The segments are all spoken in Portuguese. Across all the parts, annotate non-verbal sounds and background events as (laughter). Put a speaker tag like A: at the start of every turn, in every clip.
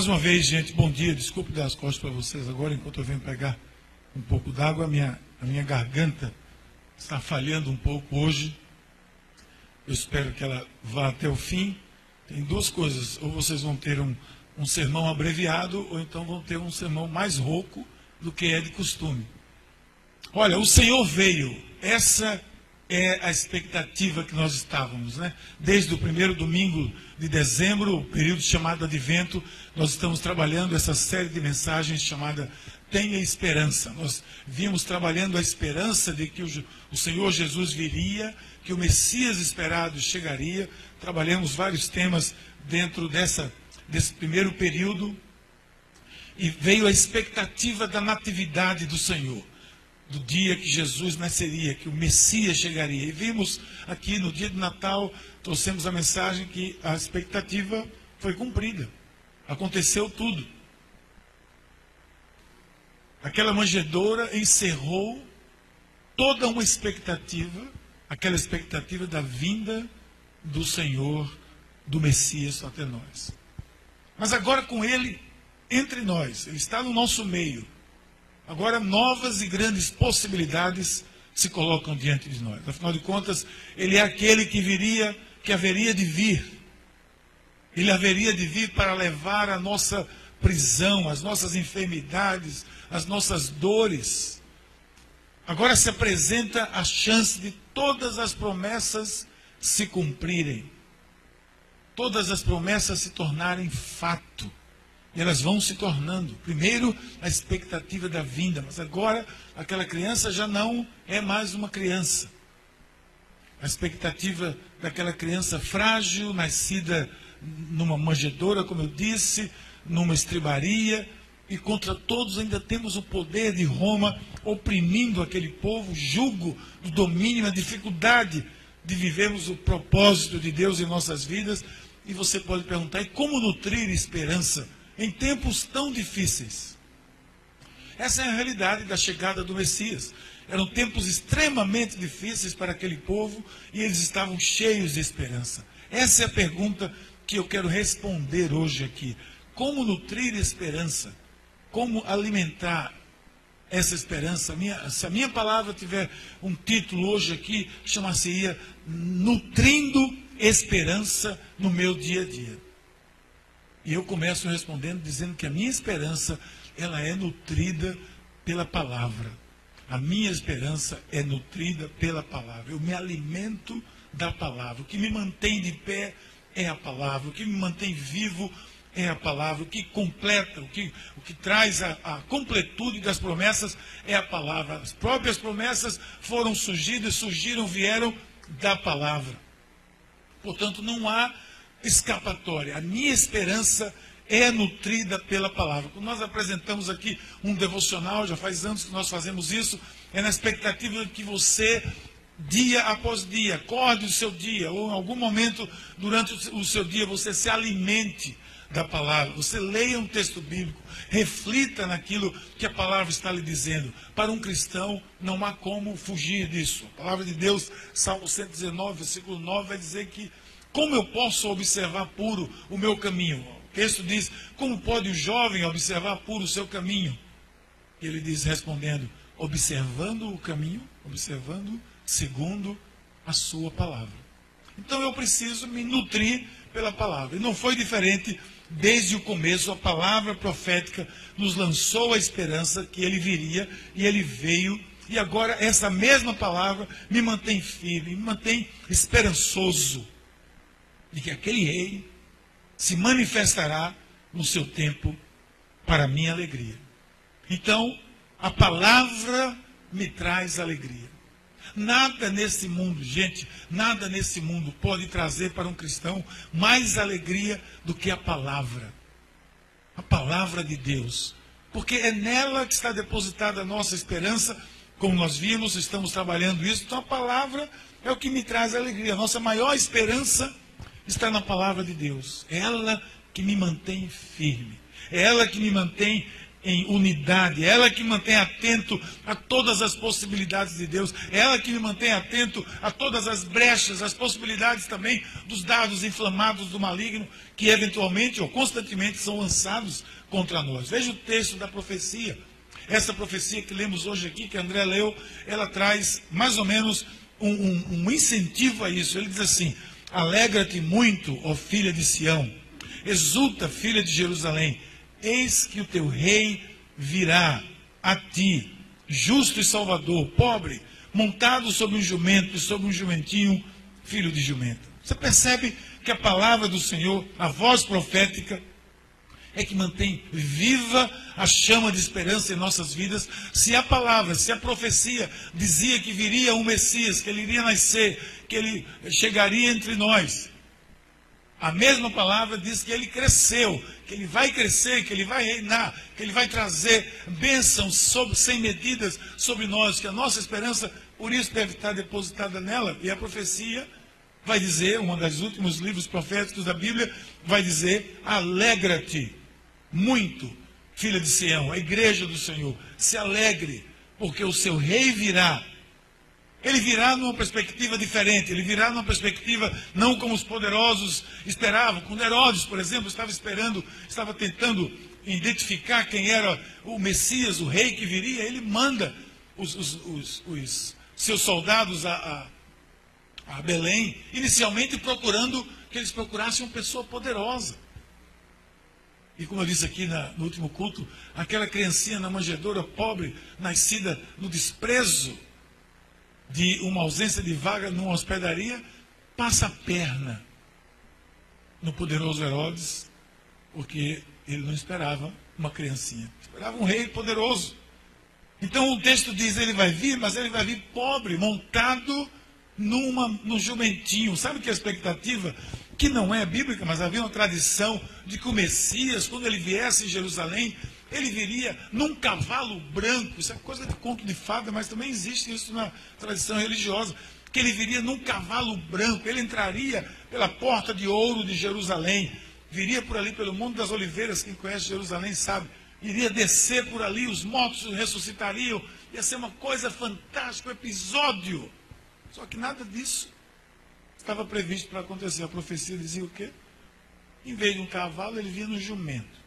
A: Mais uma vez, gente, bom dia. Desculpe dar as costas para vocês agora, enquanto eu venho pegar um pouco d'água. A minha, a minha garganta está falhando um pouco hoje. Eu espero que ela vá até o fim. Tem duas coisas: ou vocês vão ter um, um sermão abreviado, ou então vão ter um sermão mais rouco do que é de costume. Olha, o Senhor veio. Essa é a expectativa que nós estávamos, né? Desde o primeiro domingo de dezembro, o período chamado Advento, nós estamos trabalhando essa série de mensagens chamada Tenha Esperança. Nós vimos trabalhando a esperança de que o, Senhor Jesus viria, que o Messias esperado chegaria. Trabalhamos vários temas dentro dessa, desse primeiro período. E veio a expectativa da natividade do Senhor do dia que Jesus nasceria, que o Messias chegaria. E vimos aqui no dia de Natal, trouxemos a mensagem que a expectativa foi cumprida. Aconteceu tudo. Aquela manjedoura encerrou toda uma expectativa, aquela expectativa da vinda do Senhor, do Messias até nós. Mas agora com ele entre nós, ele está no nosso meio. Agora, novas e grandes possibilidades se colocam diante de nós. Afinal de contas, ele é aquele que viria, que haveria de vir. Ele haveria de vir para levar a nossa prisão, as nossas enfermidades, as nossas dores. Agora se apresenta a chance de todas as promessas se cumprirem. Todas as promessas se tornarem fato. E elas vão se tornando. Primeiro, a expectativa da vinda, mas agora aquela criança já não é mais uma criança. A expectativa daquela criança frágil, nascida numa manjedoura, como eu disse, numa estribaria, e contra todos ainda temos o poder de Roma oprimindo aquele povo, julgo do domínio, a dificuldade de vivermos o propósito de Deus em nossas vidas. E você pode perguntar: e como nutrir esperança? Em tempos tão difíceis. Essa é a realidade da chegada do Messias. Eram tempos extremamente difíceis para aquele povo e eles estavam cheios de esperança. Essa é a pergunta que eu quero responder hoje aqui. Como nutrir esperança? Como alimentar essa esperança? Minha, se a minha palavra tiver um título hoje aqui, chama-se Nutrindo Esperança no meu dia a dia. E eu começo respondendo dizendo que a minha esperança, ela é nutrida pela palavra. A minha esperança é nutrida pela palavra. Eu me alimento da palavra. O que me mantém de pé é a palavra. O que me mantém vivo é a palavra. O que completa, o que, o que traz a, a completude das promessas é a palavra. As próprias promessas foram surgidas, surgiram, vieram da palavra. Portanto, não há escapatória. A minha esperança é nutrida pela palavra. Quando nós apresentamos aqui um devocional, já faz anos que nós fazemos isso, é na expectativa de que você, dia após dia, acorde o seu dia, ou em algum momento durante o seu dia, você se alimente da palavra, você leia um texto bíblico, reflita naquilo que a palavra está lhe dizendo. Para um cristão, não há como fugir disso. A palavra de Deus, Salmo 119, versículo 9, vai dizer que como eu posso observar puro o meu caminho? O texto diz: Como pode o jovem observar puro o seu caminho? E ele diz, respondendo: Observando o caminho, observando segundo a sua palavra. Então eu preciso me nutrir pela palavra. E não foi diferente desde o começo. A palavra profética nos lançou a esperança que ele viria e ele veio. E agora essa mesma palavra me mantém firme, me mantém esperançoso de que aquele rei se manifestará no seu tempo para minha alegria. Então, a palavra me traz alegria. Nada nesse mundo, gente, nada nesse mundo pode trazer para um cristão mais alegria do que a palavra. A palavra de Deus. Porque é nela que está depositada a nossa esperança. Como nós vimos, estamos trabalhando isso. Então a palavra é o que me traz alegria. A nossa maior esperança está na palavra de Deus. É ela que me mantém firme. É ela que me mantém em unidade, é ela que mantém atento a todas as possibilidades de Deus, é ela que me mantém atento a todas as brechas, as possibilidades também dos dados inflamados do maligno que eventualmente ou constantemente são lançados contra nós. Veja o texto da profecia. Essa profecia que lemos hoje aqui, que André leu, ela traz mais ou menos um, um, um incentivo a isso. Ele diz assim: Alegra-te muito, ó filha de Sião, exulta, filha de Jerusalém Eis que o teu rei virá a ti, justo e salvador, pobre, montado sobre um jumento e sobre um jumentinho, filho de jumento. Você percebe que a palavra do Senhor, a voz profética, é que mantém viva a chama de esperança em nossas vidas. Se a palavra, se a profecia dizia que viria um Messias, que ele iria nascer, que ele chegaria entre nós, a mesma palavra diz que ele cresceu, que ele vai crescer, que ele vai reinar, que ele vai trazer bênçãos sobre, sem medidas sobre nós, que a nossa esperança, por isso, deve estar depositada nela. E a profecia vai dizer, um dos últimos livros proféticos da Bíblia, vai dizer: alegra-te muito, filha de Sião, a igreja do Senhor, se alegre, porque o seu rei virá ele virá numa perspectiva diferente, ele virá numa perspectiva não como os poderosos esperavam. Quando Herodes, por exemplo, estava esperando, estava tentando identificar quem era o Messias, o rei que viria, ele manda os, os, os, os seus soldados a, a, a Belém, inicialmente procurando que eles procurassem uma pessoa poderosa. E como eu disse aqui na, no último culto, aquela criancinha na manjedoura pobre, nascida no desprezo de uma ausência de vaga numa hospedaria, passa a perna no poderoso Herodes, porque ele não esperava uma criancinha, esperava um rei poderoso. Então o texto diz: ele vai vir, mas ele vai vir pobre, montado numa, num jumentinho. Sabe que a expectativa, que não é bíblica, mas havia uma tradição de que o Messias, quando ele viesse em Jerusalém, ele viria num cavalo branco, isso é coisa de conto de fada, mas também existe isso na tradição religiosa, que ele viria num cavalo branco, ele entraria pela porta de ouro de Jerusalém, viria por ali pelo Monte das Oliveiras, quem conhece Jerusalém sabe, iria descer por ali, os mortos ressuscitariam, ia ser uma coisa fantástica, um episódio. Só que nada disso estava previsto para acontecer. A profecia dizia o quê? Em vez de um cavalo, ele vinha no jumento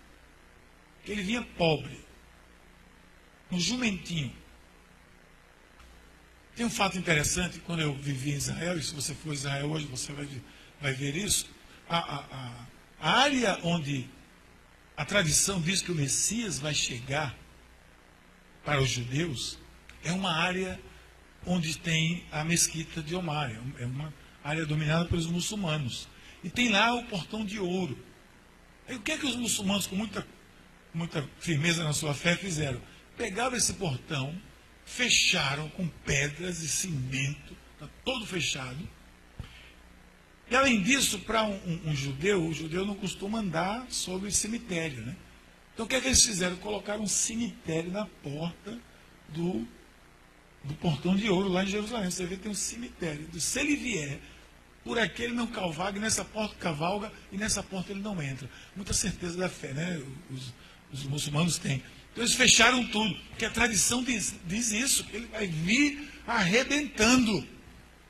A: ele vinha pobre, um jumentinho. Tem um fato interessante, quando eu vivi em Israel, e se você for a Israel hoje, você vai, vai ver isso. A, a, a, área onde a tradição diz que o Messias vai chegar para os judeus é uma área onde tem a mesquita de Omar, é uma área dominada pelos muçulmanos. E tem lá o portão de ouro. O que é que os muçulmanos, com muita muita firmeza na sua fé, fizeram? Pegaram esse portão, fecharam com pedras e cimento, está todo fechado. E além disso, para um, um, um, judeu, o judeu não costuma andar sobre cemitério, né? Então o que é que eles fizeram? Colocaram um cemitério na porta do, do portão de ouro lá em Jerusalém. Você vê tem um cemitério. Se ele vier, por aqui ele não nessa porta cavalga, e nessa porta ele não entra. Muita certeza da fé, né? Os, os muçulmanos têm. Então eles fecharam tudo, porque a tradição diz, diz isso, ele vai vir arrebentando.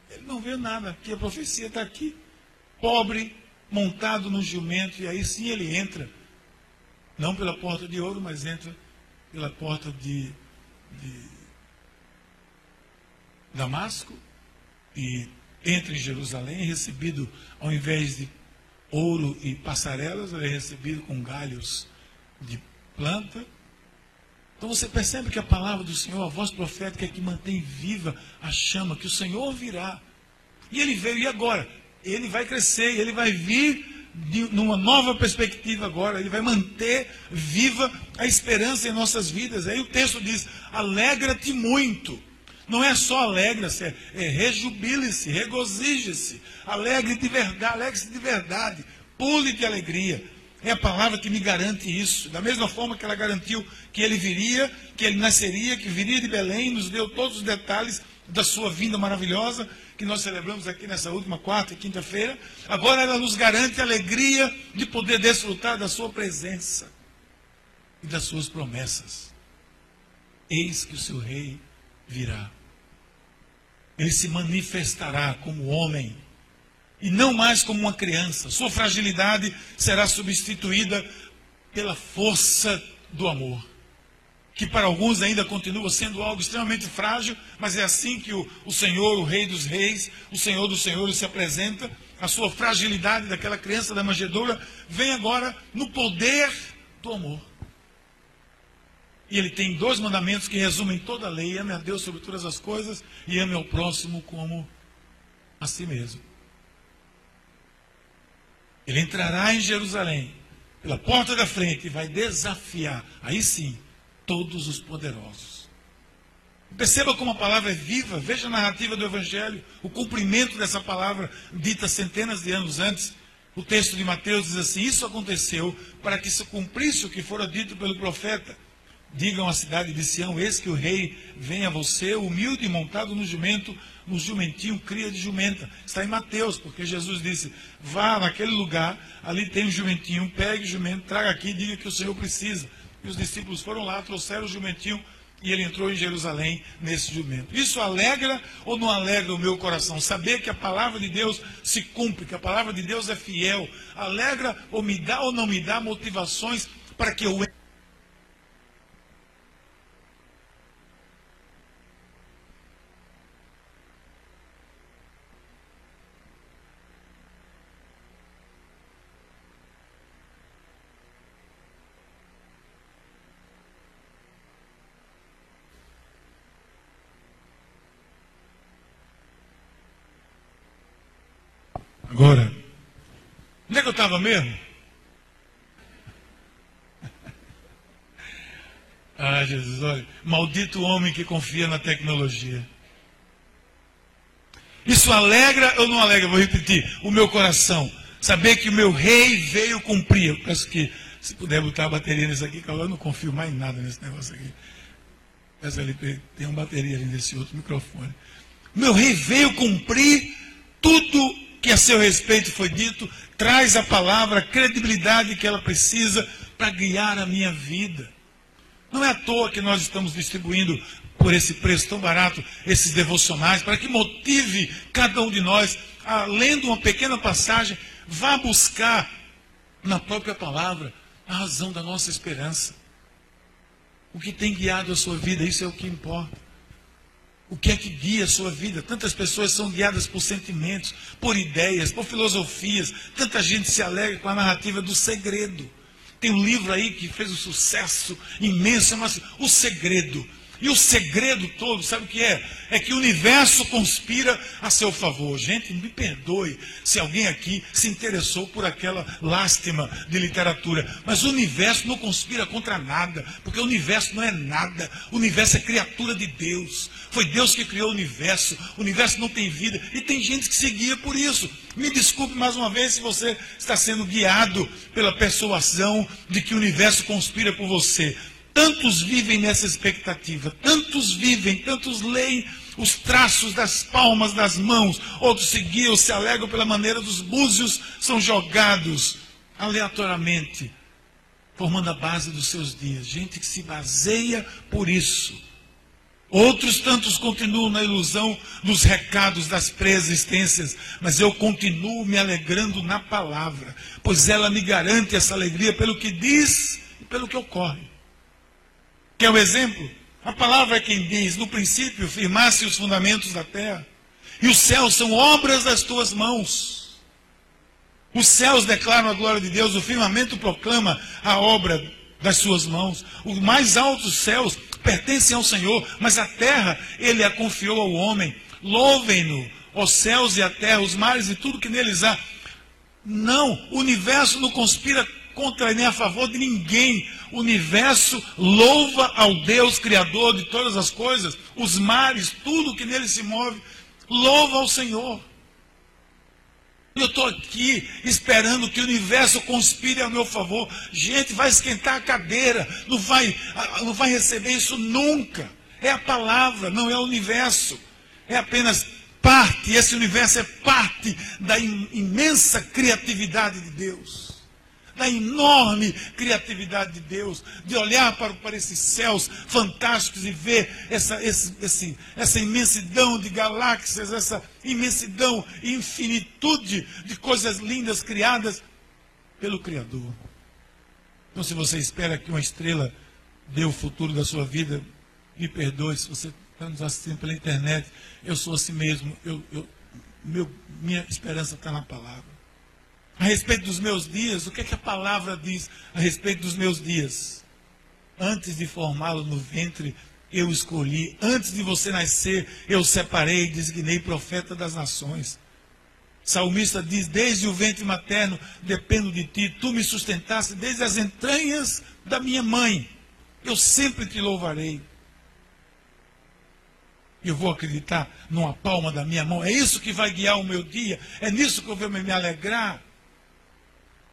A: Ele não vê nada, aqui a profecia está aqui. Pobre, montado no jumento, e aí sim ele entra. Não pela porta de ouro, mas entra pela porta de, de Damasco e entra em Jerusalém, recebido, ao invés de ouro e passarelas, ele é recebido com galhos de planta. Então você percebe que a palavra do Senhor, a voz profética é que mantém viva a chama, que o Senhor virá. E ele veio, e agora? Ele vai crescer, ele vai vir de, numa nova perspectiva agora, ele vai manter viva a esperança em nossas vidas. Aí o texto diz: alegra-te muito. Não é só alegra-se, é, é rejubile-se, regozije-se, alegre de verdade, alegre-se de verdade, pule de alegria. É a palavra que me garante isso. Da mesma forma que ela garantiu que ele viria, que ele nasceria, que viria de Belém, nos deu todos os detalhes da sua vinda maravilhosa, que nós celebramos aqui nessa última quarta e quinta-feira. Agora ela nos garante a alegria de poder desfrutar da sua presença. e das suas promessas. Eis que o seu rei virá. Ele se manifestará como homem e não mais como uma criança. Sua fragilidade será substituída pela força do amor. Que para alguns ainda continua sendo algo extremamente frágil, mas é assim que o, o Senhor, o Rei dos Reis, o Senhor dos Senhores se apresenta. A sua fragilidade daquela criança da manjedoura vem agora no poder do amor. E ele tem dois mandamentos que resumem toda a lei: ame a Deus sobre todas as coisas e ame ao próximo como a si mesmo. Ele entrará em Jerusalém pela porta da frente e vai desafiar, aí sim, todos os poderosos. Perceba como a palavra é viva, veja a narrativa do Evangelho, o cumprimento dessa palavra dita centenas de anos antes. O texto de Mateus diz assim: Isso aconteceu para que se cumprisse o que fora dito pelo profeta. Digam à cidade de Sião: Eis que o rei vem a você, humilde e montado no jumento, no jumentinho, cria de jumenta. Está em Mateus, porque Jesus disse: Vá naquele lugar, ali tem um jumentinho, pegue o jumento, traga aqui e diga que o Senhor precisa. E os discípulos foram lá, trouxeram o jumentinho e ele entrou em Jerusalém nesse jumento. Isso alegra ou não alegra o meu coração? Saber que a palavra de Deus se cumpre, que a palavra de Deus é fiel. Alegra ou me dá ou não me dá motivações para que eu Agora, onde é que eu estava mesmo? (laughs) Ah, Jesus, olha, maldito homem que confia na tecnologia. Isso alegra ou não alegra? Vou repetir, o meu coração. Saber que o meu rei veio cumprir. Eu peço que, se puder botar a bateria nisso aqui, eu não confio mais em nada nesse negócio aqui. Peço ali, tem uma bateria ali nesse outro microfone. Meu rei veio cumprir tudo que a seu respeito foi dito, traz a palavra a credibilidade que ela precisa para guiar a minha vida. Não é à toa que nós estamos distribuindo por esse preço tão barato esses devocionais, para que motive cada um de nós, a, lendo uma pequena passagem, vá buscar na própria palavra a razão da nossa esperança. O que tem guiado a sua vida, isso é o que importa. O que é que guia a sua vida? Tantas pessoas são guiadas por sentimentos, por ideias, por filosofias. Tanta gente se alegra com a narrativa do segredo. Tem um livro aí que fez um sucesso imenso, chama-se O Segredo. E o segredo todo, sabe o que é? É que o universo conspira a seu favor. Gente, me perdoe se alguém aqui se interessou por aquela lástima de literatura. Mas o universo não conspira contra nada, porque o universo não é nada. O universo é criatura de Deus. Foi Deus que criou o universo. O universo não tem vida. E tem gente que se guia por isso. Me desculpe mais uma vez se você está sendo guiado pela persuasão de que o universo conspira por você. Tantos vivem nessa expectativa, tantos vivem, tantos leem os traços das palmas das mãos, outros se guiam, se alegram pela maneira dos búzios, são jogados aleatoriamente, formando a base dos seus dias. Gente que se baseia por isso. Outros tantos continuam na ilusão dos recados das pré-existências, mas eu continuo me alegrando na palavra, pois ela me garante essa alegria pelo que diz e pelo que ocorre. Quer um exemplo? A palavra é quem diz: no princípio firmasse os fundamentos da terra, e os céus são obras das tuas mãos. Os céus declaram a glória de Deus, o firmamento proclama a obra das suas mãos. Os mais altos céus pertencem ao Senhor, mas a terra ele a confiou ao homem. Louvem-no, os céus e a terra, os mares e tudo que neles há. Não, o universo não conspira contra nem a favor de ninguém. O universo louva ao Deus Criador de todas as coisas, os mares, tudo que nele se move, louva ao Senhor. Eu estou aqui esperando que o universo conspire a meu favor. Gente, vai esquentar a cadeira, não vai, não vai receber isso nunca. É a palavra, não é o universo. É apenas parte, esse universo é parte da imensa criatividade de Deus. Da enorme criatividade de Deus, de olhar para, para esses céus fantásticos e ver essa, esse, esse, essa imensidão de galáxias, essa imensidão e infinitude de coisas lindas criadas pelo Criador. Então, se você espera que uma estrela dê o futuro da sua vida, me perdoe se você está nos assistindo pela internet. Eu sou assim mesmo. Eu, eu, meu, minha esperança está na palavra. A respeito dos meus dias, o que, é que a palavra diz a respeito dos meus dias? Antes de formá-lo no ventre, eu escolhi. Antes de você nascer, eu separei e designei profeta das nações. Salmista diz: Desde o ventre materno dependo de ti, tu me sustentaste desde as entranhas da minha mãe. Eu sempre te louvarei. Eu vou acreditar numa palma da minha mão. É isso que vai guiar o meu dia. É nisso que eu vou me alegrar.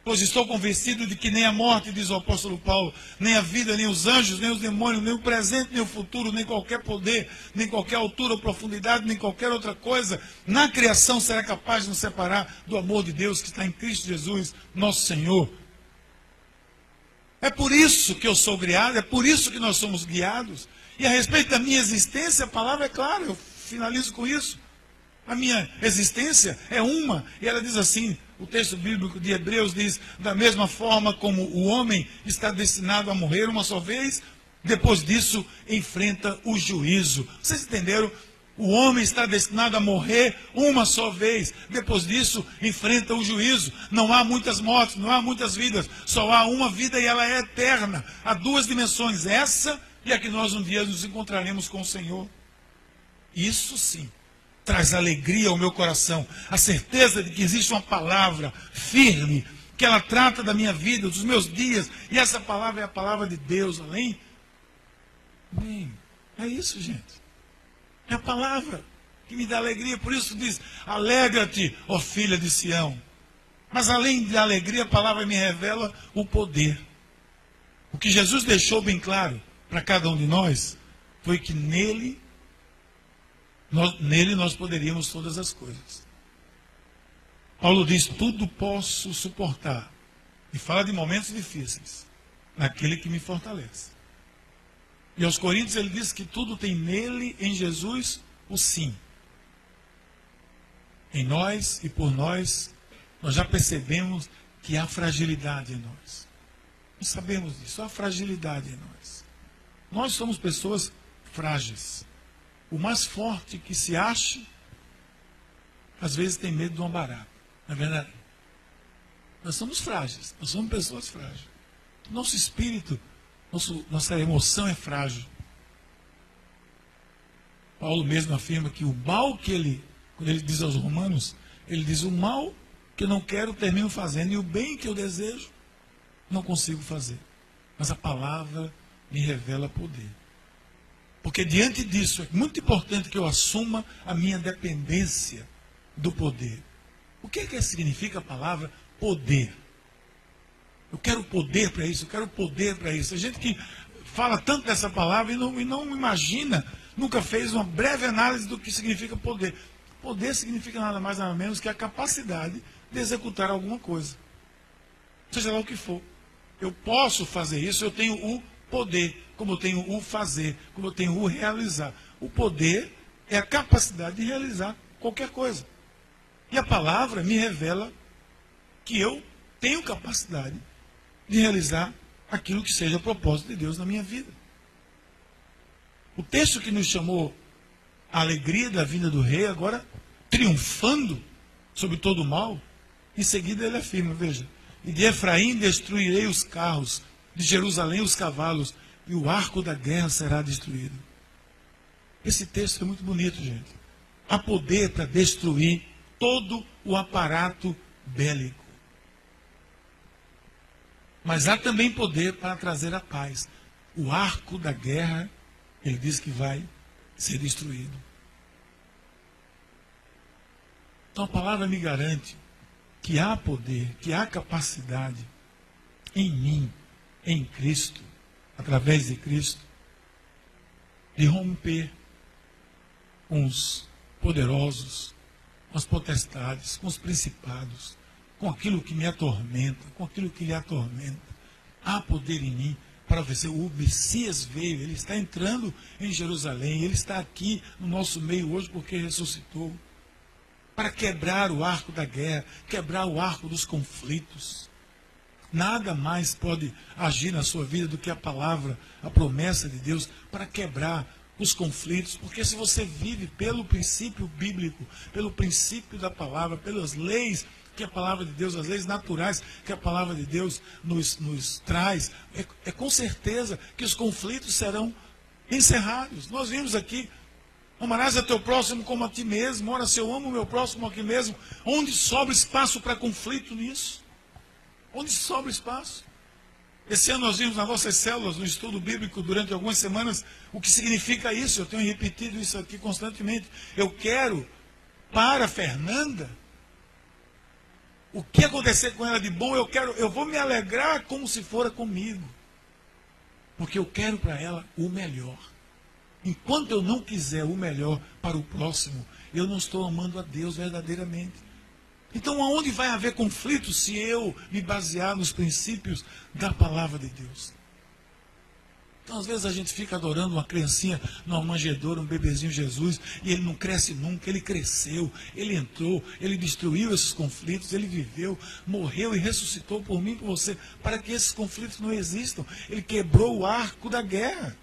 A: Pois estou convencido de que nem a morte, diz o apóstolo Paulo, nem a vida, nem os anjos, nem os demônios, nem o presente, nem o futuro, nem qualquer poder, nem qualquer altura ou profundidade, nem qualquer outra coisa na criação será capaz de nos separar do amor de Deus que está em Cristo Jesus, nosso Senhor. É por isso que eu sou guiado, é por isso que nós somos guiados. E a respeito da minha existência, a palavra é clara, eu finalizo com isso. A minha existência é uma, e ela diz assim: o texto bíblico de Hebreus diz: da mesma forma como o homem está destinado a morrer uma só vez, depois disso enfrenta o juízo. Vocês entenderam? O homem está destinado a morrer uma só vez. Depois disso, enfrenta o juízo. Não há muitas mortes, não há muitas vidas. Só há uma vida e ela é eterna. Há duas dimensões: essa e a que nós um dia nos encontraremos com o Senhor. Isso sim traz alegria ao meu coração. A certeza de que existe uma palavra firme, que ela trata da minha vida, dos meus dias, e essa palavra é a palavra de Deus, além. Bem, é isso, gente. É a palavra que me dá alegria, por isso diz: alegra-te, ó filha de Sião. Mas além de alegria, a palavra me revela o poder. O que Jesus deixou bem claro para cada um de nós foi que nele nós, nele nós poderíamos todas as coisas. Paulo diz: tudo posso suportar. E fala de momentos difíceis, naquele que me fortalece. E aos Coríntios ele diz que tudo tem nele, em Jesus, o sim. Em nós e por nós, nós já percebemos que há fragilidade em nós. Nós sabemos disso, há fragilidade em nós. Nós somos pessoas frágeis. O mais forte que se ache, às vezes tem medo de uma barata. Não é verdade? Nós somos frágeis, nós somos pessoas frágeis. Nosso espírito, nosso, nossa emoção é frágil. Paulo mesmo afirma que o mal que ele, quando ele diz aos romanos, ele diz: o mal que eu não quero termino fazendo, e o bem que eu desejo não consigo fazer. Mas a palavra me revela poder. Porque diante disso é muito importante que eu assuma a minha dependência do poder. O que, é que significa a palavra poder? Eu quero poder para isso, eu quero poder para isso. A gente que fala tanto dessa palavra e não, e não imagina, nunca fez uma breve análise do que significa poder. Poder significa nada mais nada menos que a capacidade de executar alguma coisa. Seja lá o que for. Eu posso fazer isso, eu tenho o poder, como eu tenho o fazer, como eu tenho o realizar. O poder é a capacidade de realizar qualquer coisa. E a palavra me revela que eu tenho capacidade de realizar aquilo que seja o propósito de Deus na minha vida. O texto que nos chamou a alegria da vinda do rei, agora triunfando sobre todo o mal, em seguida ele afirma, veja, e de Efraim destruirei os carros, de Jerusalém os cavalos, e o arco da guerra será destruído. Esse texto é muito bonito, gente. Há poder para destruir todo o aparato bélico. Mas há também poder para trazer a paz. O arco da guerra, ele diz que vai ser destruído. Então a palavra me garante que há poder, que há capacidade em mim em Cristo, através de Cristo, de romper com os poderosos, com as potestades, com os principados, com aquilo que me atormenta, com aquilo que lhe atormenta. Há poder em mim para vencer. O Messias veio, ele está entrando em Jerusalém, ele está aqui no nosso meio hoje porque ressuscitou. Para quebrar o arco da guerra, quebrar o arco dos conflitos. Nada mais pode agir na sua vida do que a palavra, a promessa de Deus para quebrar os conflitos, porque se você vive pelo princípio bíblico, pelo princípio da palavra, pelas leis que a palavra de Deus, as leis naturais que a palavra de Deus nos, nos traz, é, é com certeza que os conflitos serão encerrados. Nós vimos aqui Amarás a teu próximo como a ti mesmo. Ora, se eu amo o meu próximo aqui mesmo, onde sobra espaço para conflito nisso? Onde sobra espaço? Esse ano nós vimos nas nossas células, no estudo bíblico, durante algumas semanas, o que significa isso. Eu tenho repetido isso aqui constantemente. Eu quero, para Fernanda, o que acontecer com ela de bom, eu quero, eu vou me alegrar como se fora comigo. Porque eu quero para ela o melhor. Enquanto eu não quiser o melhor para o próximo, eu não estou amando a Deus verdadeiramente. Então, aonde vai haver conflito se eu me basear nos princípios da palavra de Deus? Então, às vezes a gente fica adorando uma criancinha numa manjedoura, um bebezinho Jesus, e ele não cresce nunca. Ele cresceu, ele entrou, ele destruiu esses conflitos, ele viveu, morreu e ressuscitou por mim e por você, para que esses conflitos não existam. Ele quebrou o arco da guerra.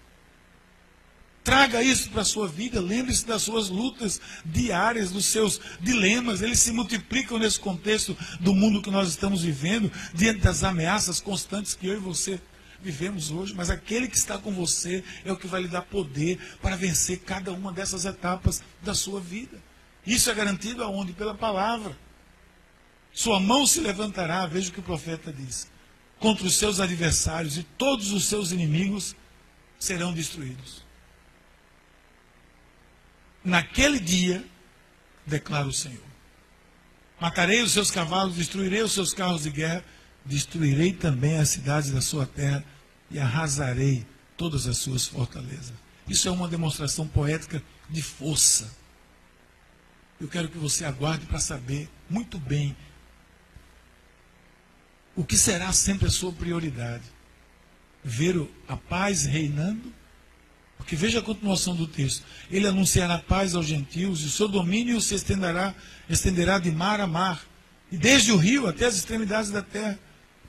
A: Traga isso para a sua vida, lembre-se das suas lutas diárias, dos seus dilemas, eles se multiplicam nesse contexto do mundo que nós estamos vivendo, diante das ameaças constantes que eu e você vivemos hoje, mas aquele que está com você é o que vai lhe dar poder para vencer cada uma dessas etapas da sua vida. Isso é garantido aonde? Pela palavra. Sua mão se levantará, veja o que o profeta diz, contra os seus adversários e todos os seus inimigos serão destruídos. Naquele dia, declara o Senhor, matarei os seus cavalos, destruirei os seus carros de guerra destruirei também as cidades da sua terra e arrasarei todas as suas fortalezas. Isso é uma demonstração poética de força. Eu quero que você aguarde para saber muito bem o que será sempre a sua prioridade. Ver a paz reinando, porque veja a continuação do texto. Ele anunciará paz aos gentios, e o seu domínio se estenderá, estenderá de mar a mar, e desde o rio até as extremidades da terra.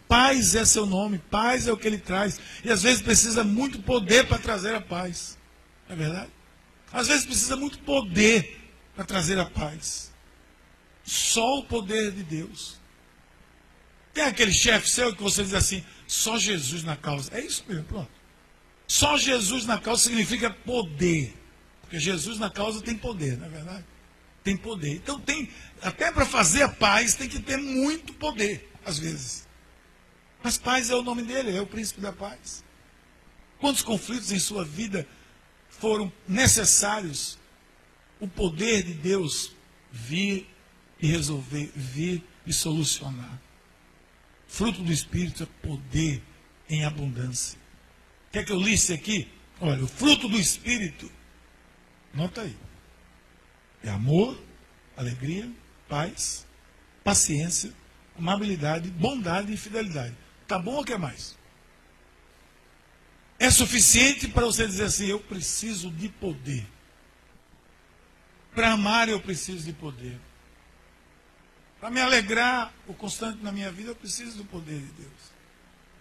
A: Paz é seu nome, paz é o que ele traz. E às vezes precisa muito poder para trazer a paz. É verdade? Às vezes precisa muito poder para trazer a paz. Só o poder de Deus. Tem aquele chefe seu que você diz assim, só Jesus na causa. É isso mesmo, pronto. Só Jesus na causa significa poder. Porque Jesus na causa tem poder, não é verdade? Tem poder. Então tem, até para fazer a paz tem que ter muito poder, às vezes. Mas paz é o nome dele, é o príncipe da paz. Quantos conflitos em sua vida foram necessários o poder de Deus vir e resolver, vir e solucionar? Fruto do Espírito é poder em abundância. Quer que eu liste aqui? Olha, o fruto do Espírito, nota aí, é amor, alegria, paz, paciência, amabilidade, bondade e fidelidade. Tá bom ou quer mais? É suficiente para você dizer assim: eu preciso de poder. Para amar, eu preciso de poder. Para me alegrar o constante na minha vida, eu preciso do poder de Deus.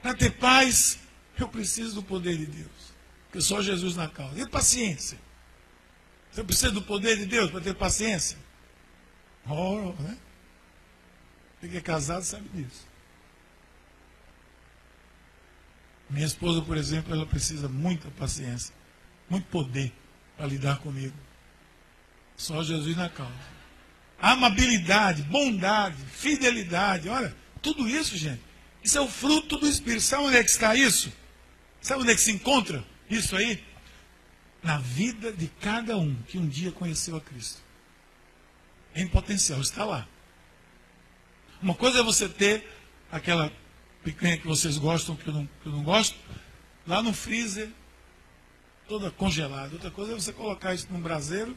A: Para ter paz, eu preciso do poder de Deus. Porque só Jesus na causa. E paciência? Você precisa do poder de Deus para ter paciência? Oh, né? Quem é casado sabe disso. Minha esposa, por exemplo, ela precisa muita paciência, muito poder para lidar comigo. Só Jesus na causa. Amabilidade, bondade, fidelidade, olha, tudo isso, gente, isso é o fruto do Espírito. Sabe onde é que está isso? Sabe onde é que se encontra isso aí? Na vida de cada um que um dia conheceu a Cristo. Em potencial, está lá. Uma coisa é você ter aquela picanha que vocês gostam, que eu não, que eu não gosto, lá no freezer, toda congelada. Outra coisa é você colocar isso num braseiro.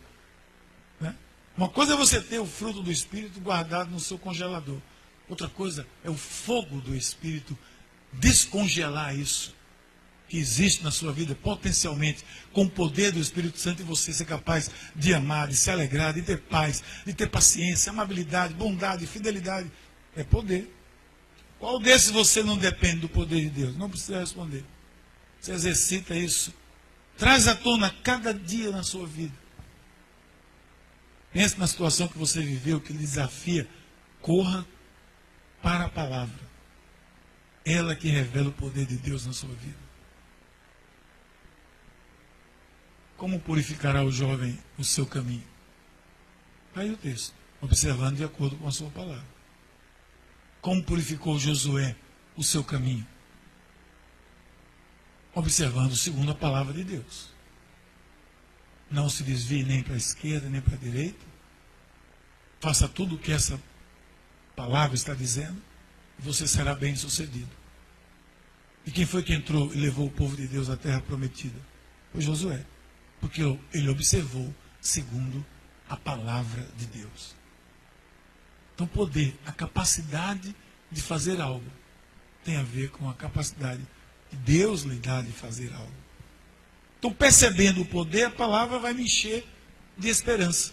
A: Né? Uma coisa é você ter o fruto do Espírito guardado no seu congelador. Outra coisa é o fogo do Espírito descongelar isso que existe na sua vida potencialmente, com o poder do Espírito Santo e você ser capaz de amar, de se alegrar, de ter paz, de ter paciência, amabilidade, bondade, fidelidade. É poder. Qual desses você não depende do poder de Deus? Não precisa responder. Você exercita isso. Traz à tona cada dia na sua vida. Pense na situação que você viveu, que lhe desafia. Corra para a palavra. Ela que revela o poder de Deus na sua vida. Como purificará o jovem o seu caminho? Aí o texto, observando de acordo com a sua palavra. Como purificou Josué o seu caminho? Observando segundo a palavra de Deus. Não se desvie nem para a esquerda, nem para a direita. Faça tudo o que essa palavra está dizendo, e você será bem sucedido. E quem foi que entrou e levou o povo de Deus à terra prometida? Foi Josué porque ele observou segundo a palavra de Deus. Então, poder, a capacidade de fazer algo, tem a ver com a capacidade que Deus lhe dá de fazer algo. Então, percebendo o poder, a palavra vai me encher de esperança.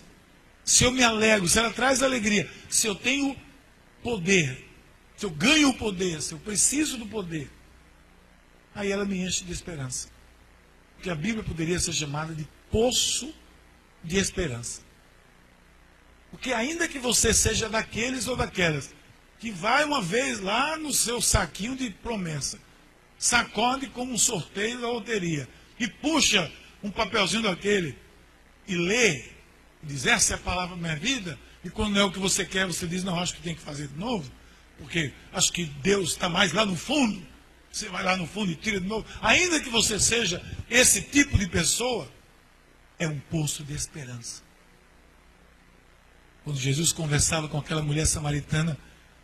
A: Se eu me alegro, se ela traz alegria, se eu tenho poder, se eu ganho o poder, se eu preciso do poder, aí ela me enche de esperança que a Bíblia poderia ser chamada de poço de esperança. Porque ainda que você seja daqueles ou daquelas que vai uma vez lá no seu saquinho de promessa, sacode como um sorteio da loteria e puxa um papelzinho daquele e lê, diz essa é a palavra da minha vida, e quando não é o que você quer, você diz, não, acho que tem que fazer de novo, porque acho que Deus está mais lá no fundo. Você vai lá no fundo e tira de novo. Ainda que você seja esse tipo de pessoa, é um poço de esperança. Quando Jesus conversava com aquela mulher samaritana,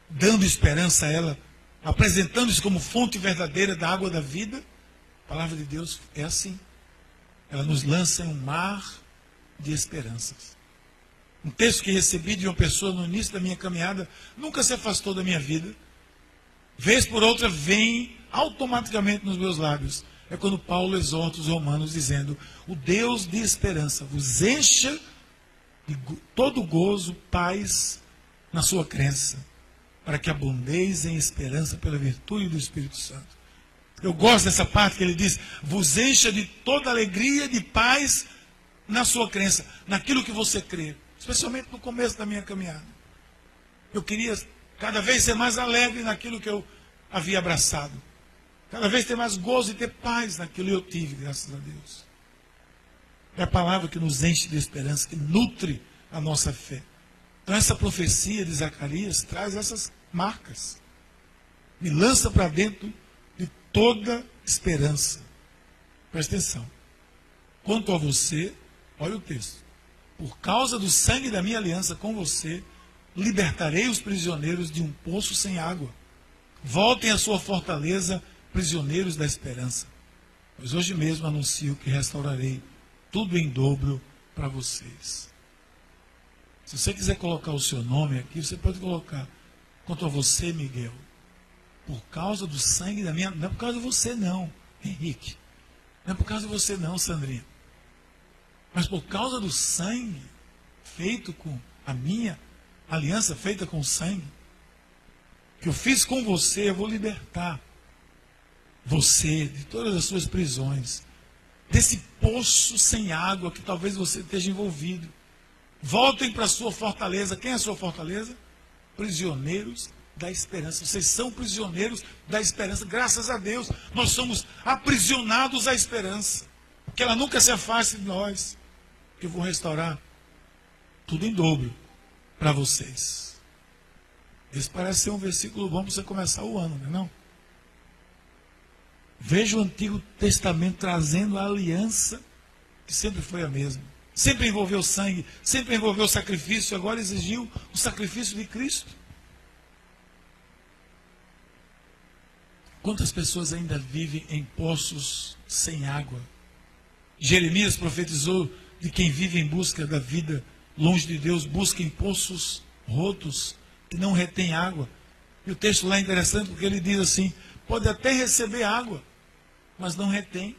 A: dando esperança a ela, apresentando isso como fonte verdadeira da água da vida, a palavra de Deus é assim. Ela nos lança em um mar de esperanças. Um texto que recebi de uma pessoa no início da minha caminhada, nunca se afastou da minha vida. Vez por outra vem automaticamente nos meus lábios. É quando Paulo exorta os romanos dizendo: O Deus de esperança vos encha de todo gozo, paz na sua crença, para que abundeis em esperança pela virtude do Espírito Santo. Eu gosto dessa parte que ele diz: vos encha de toda alegria, de paz na sua crença, naquilo que você crê, especialmente no começo da minha caminhada. Eu queria cada vez ser mais alegre naquilo que eu havia abraçado. Cada vez ter mais gozo e ter paz naquilo eu tive, graças a Deus. É a palavra que nos enche de esperança, que nutre a nossa fé. Então essa profecia de Zacarias traz essas marcas. Me lança para dentro de toda esperança. Presta atenção. Quanto a você, olha o texto. Por causa do sangue da minha aliança com você, libertarei os prisioneiros de um poço sem água. Voltem à sua fortaleza prisioneiros da esperança. Pois hoje mesmo anuncio que restaurarei tudo em dobro para vocês. Se você quiser colocar o seu nome aqui, você pode colocar. Quanto a você, Miguel, por causa do sangue da minha. Não é por causa de você, não, Henrique. Não é por causa de você, não, Sandrinha. Mas por causa do sangue feito com a minha aliança feita com sangue, que eu fiz com você, eu vou libertar você de todas as suas prisões, desse poço sem água que talvez você esteja envolvido. Voltem para a sua fortaleza. Quem é a sua fortaleza? Prisioneiros da esperança. Vocês são prisioneiros da esperança. Graças a Deus, nós somos aprisionados à esperança. Que ela nunca se afaste de nós. Eu vou restaurar tudo em dobro para vocês. Esse parece ser um versículo bom para você começar o ano, não é não? Veja o Antigo Testamento trazendo a aliança, que sempre foi a mesma. Sempre envolveu sangue, sempre envolveu sacrifício, agora exigiu o sacrifício de Cristo. Quantas pessoas ainda vivem em poços sem água? Jeremias profetizou de quem vive em busca da vida longe de Deus, busca em poços rotos que não retém água. E o texto lá é interessante porque ele diz assim: pode até receber água, mas não retém.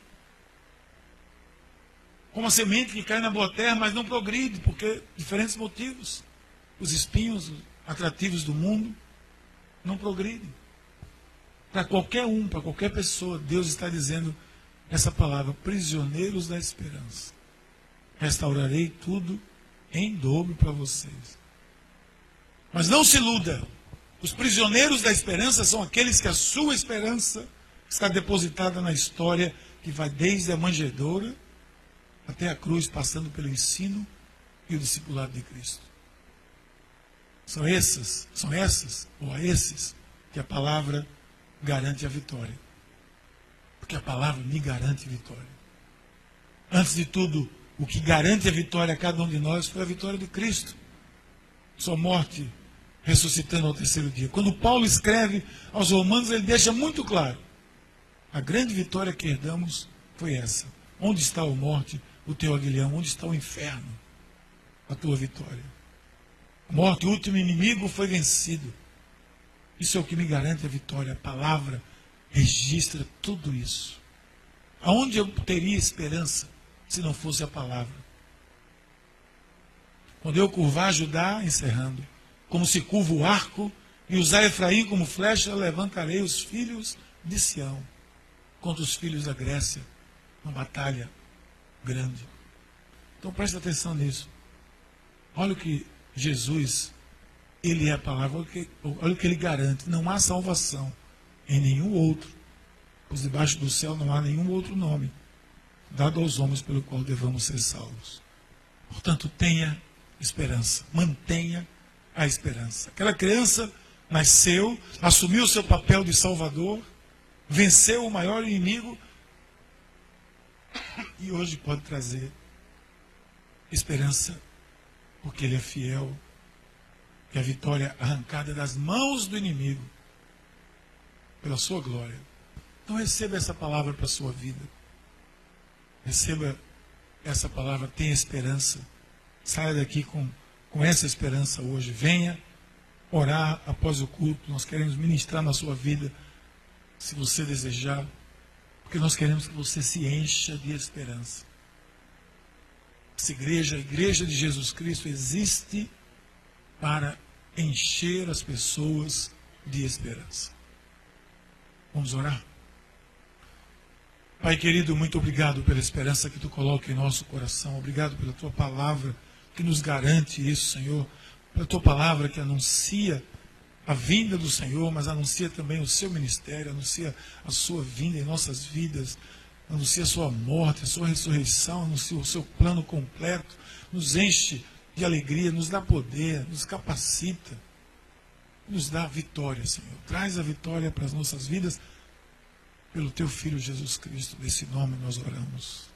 A: Como a semente que cai na boa terra, mas não progride, porque diferentes motivos. Os espinhos atrativos do mundo não progridem. Para qualquer um, para qualquer pessoa, Deus está dizendo essa palavra: prisioneiros da esperança. Restaurarei tudo em dobro para vocês. Mas não se iluda. Os prisioneiros da esperança são aqueles que a sua esperança está depositada na história que vai desde a manjedoura até a cruz, passando pelo ensino e o discipulado de Cristo. São essas, são essas, ou a esses, que a palavra garante a vitória. Porque a palavra me garante vitória. Antes de tudo, o que garante a vitória a cada um de nós foi a vitória de Cristo. Sua morte ressuscitando ao terceiro dia. Quando Paulo escreve aos Romanos, ele deixa muito claro: a grande vitória que herdamos foi essa. Onde está a morte, o teu aguilhão? Onde está o inferno? A tua vitória. A morte, o último inimigo, foi vencido. Isso é o que me garante a vitória. A palavra registra tudo isso. Aonde eu teria esperança? se não fosse a palavra. Quando eu curvar Judá, encerrando, como se curva o arco, e usar Efraim como flecha, levantarei os filhos de Sião contra os filhos da Grécia, uma batalha grande. Então preste atenção nisso. Olha o que Jesus, ele é a palavra, olha o que, olha o que ele garante. Não há salvação em nenhum outro, pois debaixo do céu não há nenhum outro nome dado aos homens pelo qual devamos ser salvos. Portanto, tenha esperança, mantenha a esperança. Aquela criança nasceu, assumiu o seu papel de salvador, venceu o maior inimigo e hoje pode trazer esperança, porque ele é fiel, e a vitória arrancada das mãos do inimigo pela sua glória. Então receba essa palavra para a sua vida. Receba essa palavra, tenha esperança. Saia daqui com, com essa esperança hoje. Venha orar após o culto. Nós queremos ministrar na sua vida, se você desejar, porque nós queremos que você se encha de esperança. Essa igreja, a igreja de Jesus Cristo, existe para encher as pessoas de esperança. Vamos orar? Pai querido, muito obrigado pela esperança que tu coloca em nosso coração. Obrigado pela tua palavra que nos garante isso, Senhor. Pela tua palavra que anuncia a vinda do Senhor, mas anuncia também o seu ministério, anuncia a sua vinda em nossas vidas, anuncia a sua morte, a sua ressurreição, anuncia o seu plano completo, nos enche de alegria, nos dá poder, nos capacita, nos dá vitória, Senhor. Traz a vitória para as nossas vidas pelo teu Filho Jesus Cristo. Nesse nome nós oramos.